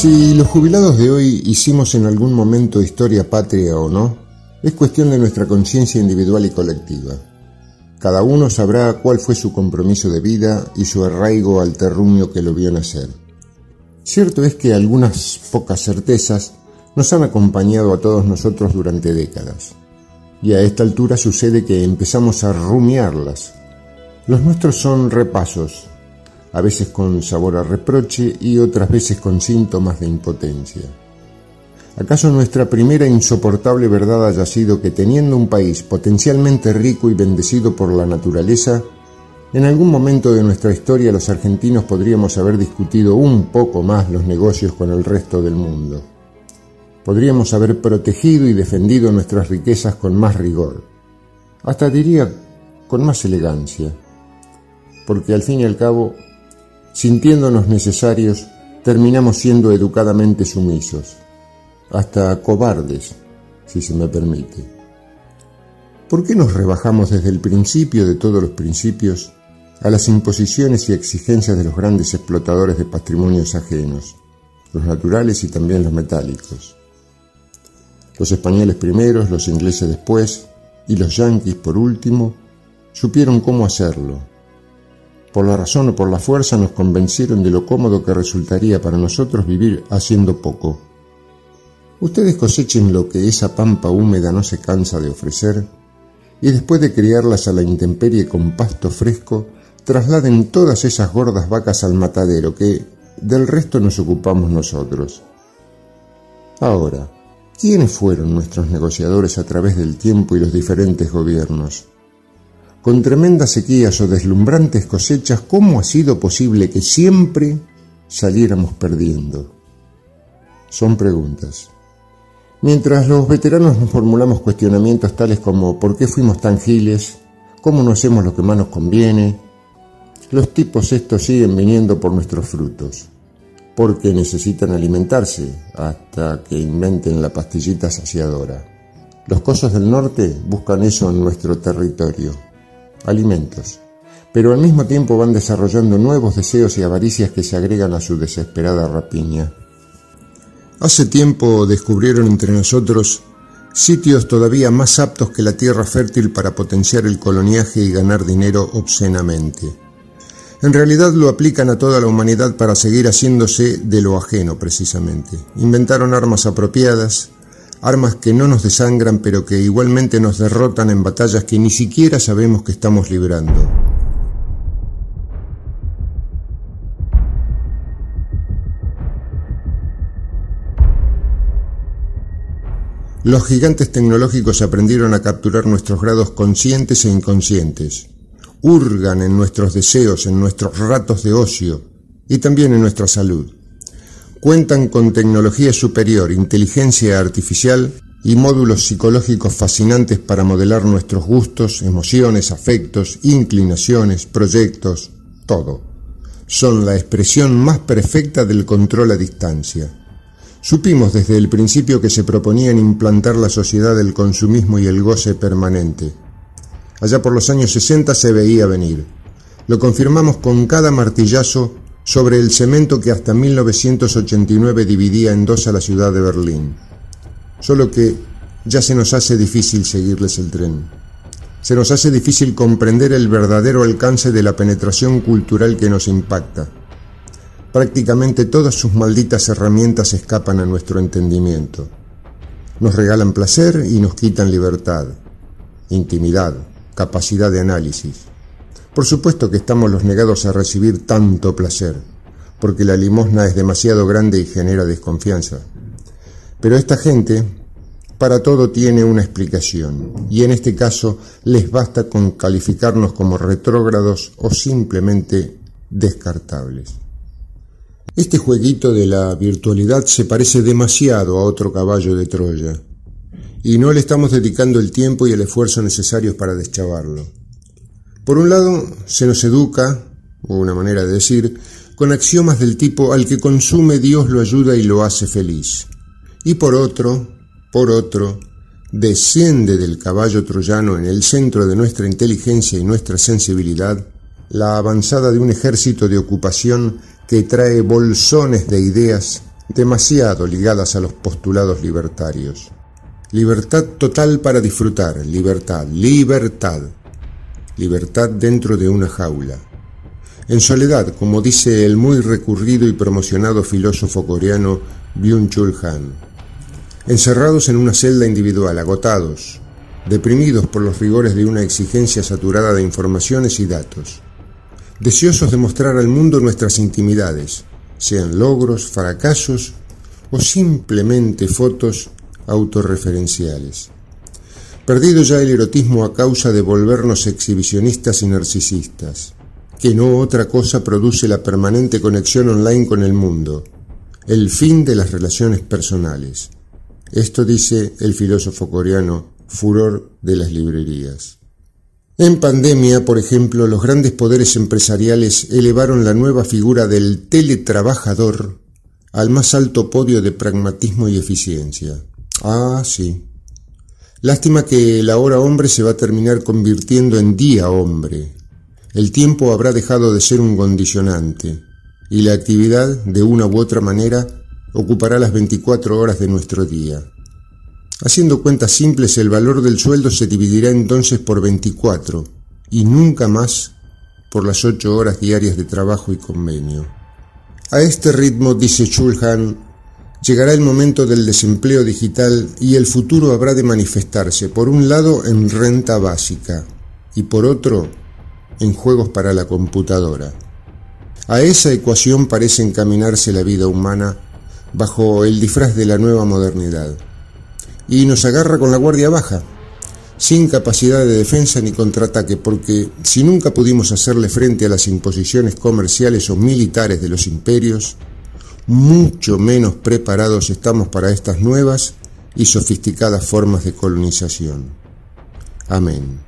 Si los jubilados de hoy hicimos en algún momento historia patria o no, es cuestión de nuestra conciencia individual y colectiva. Cada uno sabrá cuál fue su compromiso de vida y su arraigo al terruño que lo vio nacer. Cierto es que algunas pocas certezas nos han acompañado a todos nosotros durante décadas. Y a esta altura sucede que empezamos a rumiarlas. Los nuestros son repasos, a veces con sabor a reproche y otras veces con síntomas de impotencia. ¿Acaso nuestra primera insoportable verdad haya sido que teniendo un país potencialmente rico y bendecido por la naturaleza, en algún momento de nuestra historia los argentinos podríamos haber discutido un poco más los negocios con el resto del mundo? Podríamos haber protegido y defendido nuestras riquezas con más rigor, hasta diría con más elegancia, porque al fin y al cabo sintiéndonos necesarios, terminamos siendo educadamente sumisos, hasta cobardes, si se me permite. ¿Por qué nos rebajamos desde el principio de todos los principios a las imposiciones y exigencias de los grandes explotadores de patrimonios ajenos, los naturales y también los metálicos? Los españoles primeros, los ingleses después y los yanquis por último supieron cómo hacerlo por la razón o por la fuerza nos convencieron de lo cómodo que resultaría para nosotros vivir haciendo poco. Ustedes cosechen lo que esa pampa húmeda no se cansa de ofrecer y después de criarlas a la intemperie con pasto fresco, trasladen todas esas gordas vacas al matadero que del resto nos ocupamos nosotros. Ahora, ¿quiénes fueron nuestros negociadores a través del tiempo y los diferentes gobiernos? Con tremendas sequías o deslumbrantes cosechas, ¿cómo ha sido posible que siempre saliéramos perdiendo? Son preguntas. Mientras los veteranos nos formulamos cuestionamientos tales como ¿por qué fuimos tan giles? ¿Cómo no hacemos lo que más nos conviene? Los tipos estos siguen viniendo por nuestros frutos, porque necesitan alimentarse hasta que inventen la pastillita saciadora. Los cosos del norte buscan eso en nuestro territorio alimentos, pero al mismo tiempo van desarrollando nuevos deseos y avaricias que se agregan a su desesperada rapiña. Hace tiempo descubrieron entre nosotros sitios todavía más aptos que la tierra fértil para potenciar el coloniaje y ganar dinero obscenamente. En realidad lo aplican a toda la humanidad para seguir haciéndose de lo ajeno precisamente. Inventaron armas apropiadas, armas que no nos desangran pero que igualmente nos derrotan en batallas que ni siquiera sabemos que estamos librando. Los gigantes tecnológicos aprendieron a capturar nuestros grados conscientes e inconscientes. Hurgan en nuestros deseos, en nuestros ratos de ocio y también en nuestra salud cuentan con tecnología superior, inteligencia artificial y módulos psicológicos fascinantes para modelar nuestros gustos, emociones, afectos, inclinaciones, proyectos, todo. Son la expresión más perfecta del control a distancia. Supimos desde el principio que se proponían implantar la sociedad del consumismo y el goce permanente. Allá por los años 60 se veía venir. Lo confirmamos con cada martillazo sobre el cemento que hasta 1989 dividía en dos a la ciudad de Berlín. Solo que ya se nos hace difícil seguirles el tren. Se nos hace difícil comprender el verdadero alcance de la penetración cultural que nos impacta. Prácticamente todas sus malditas herramientas escapan a nuestro entendimiento. Nos regalan placer y nos quitan libertad, intimidad, capacidad de análisis. Por supuesto que estamos los negados a recibir tanto placer, porque la limosna es demasiado grande y genera desconfianza. Pero esta gente, para todo tiene una explicación, y en este caso les basta con calificarnos como retrógrados o simplemente descartables. Este jueguito de la virtualidad se parece demasiado a otro caballo de Troya, y no le estamos dedicando el tiempo y el esfuerzo necesarios para deschavarlo. Por un lado, se nos educa, o una manera de decir, con axiomas del tipo al que consume Dios lo ayuda y lo hace feliz. Y por otro, por otro, desciende del caballo troyano en el centro de nuestra inteligencia y nuestra sensibilidad la avanzada de un ejército de ocupación que trae bolsones de ideas demasiado ligadas a los postulados libertarios. Libertad total para disfrutar, libertad, libertad, libertad dentro de una jaula. En soledad, como dice el muy recurrido y promocionado filósofo coreano Byung-Chul Han. Encerrados en una celda individual, agotados, deprimidos por los rigores de una exigencia saturada de informaciones y datos, deseosos de mostrar al mundo nuestras intimidades, sean logros, fracasos o simplemente fotos autorreferenciales. Perdido ya el erotismo a causa de volvernos exhibicionistas y narcisistas, que no otra cosa produce la permanente conexión online con el mundo, el fin de las relaciones personales. Esto dice el filósofo coreano Furor de las librerías. En pandemia, por ejemplo, los grandes poderes empresariales elevaron la nueva figura del teletrabajador al más alto podio de pragmatismo y eficiencia. Ah, sí. Lástima que la hora hombre se va a terminar convirtiendo en día hombre. El tiempo habrá dejado de ser un condicionante y la actividad, de una u otra manera, ocupará las 24 horas de nuestro día. Haciendo cuentas simples, el valor del sueldo se dividirá entonces por 24 y nunca más por las 8 horas diarias de trabajo y convenio. A este ritmo, dice Schulhan, Llegará el momento del desempleo digital y el futuro habrá de manifestarse, por un lado, en renta básica y por otro, en juegos para la computadora. A esa ecuación parece encaminarse la vida humana bajo el disfraz de la nueva modernidad. Y nos agarra con la guardia baja, sin capacidad de defensa ni contraataque, porque si nunca pudimos hacerle frente a las imposiciones comerciales o militares de los imperios, mucho menos preparados estamos para estas nuevas y sofisticadas formas de colonización. Amén.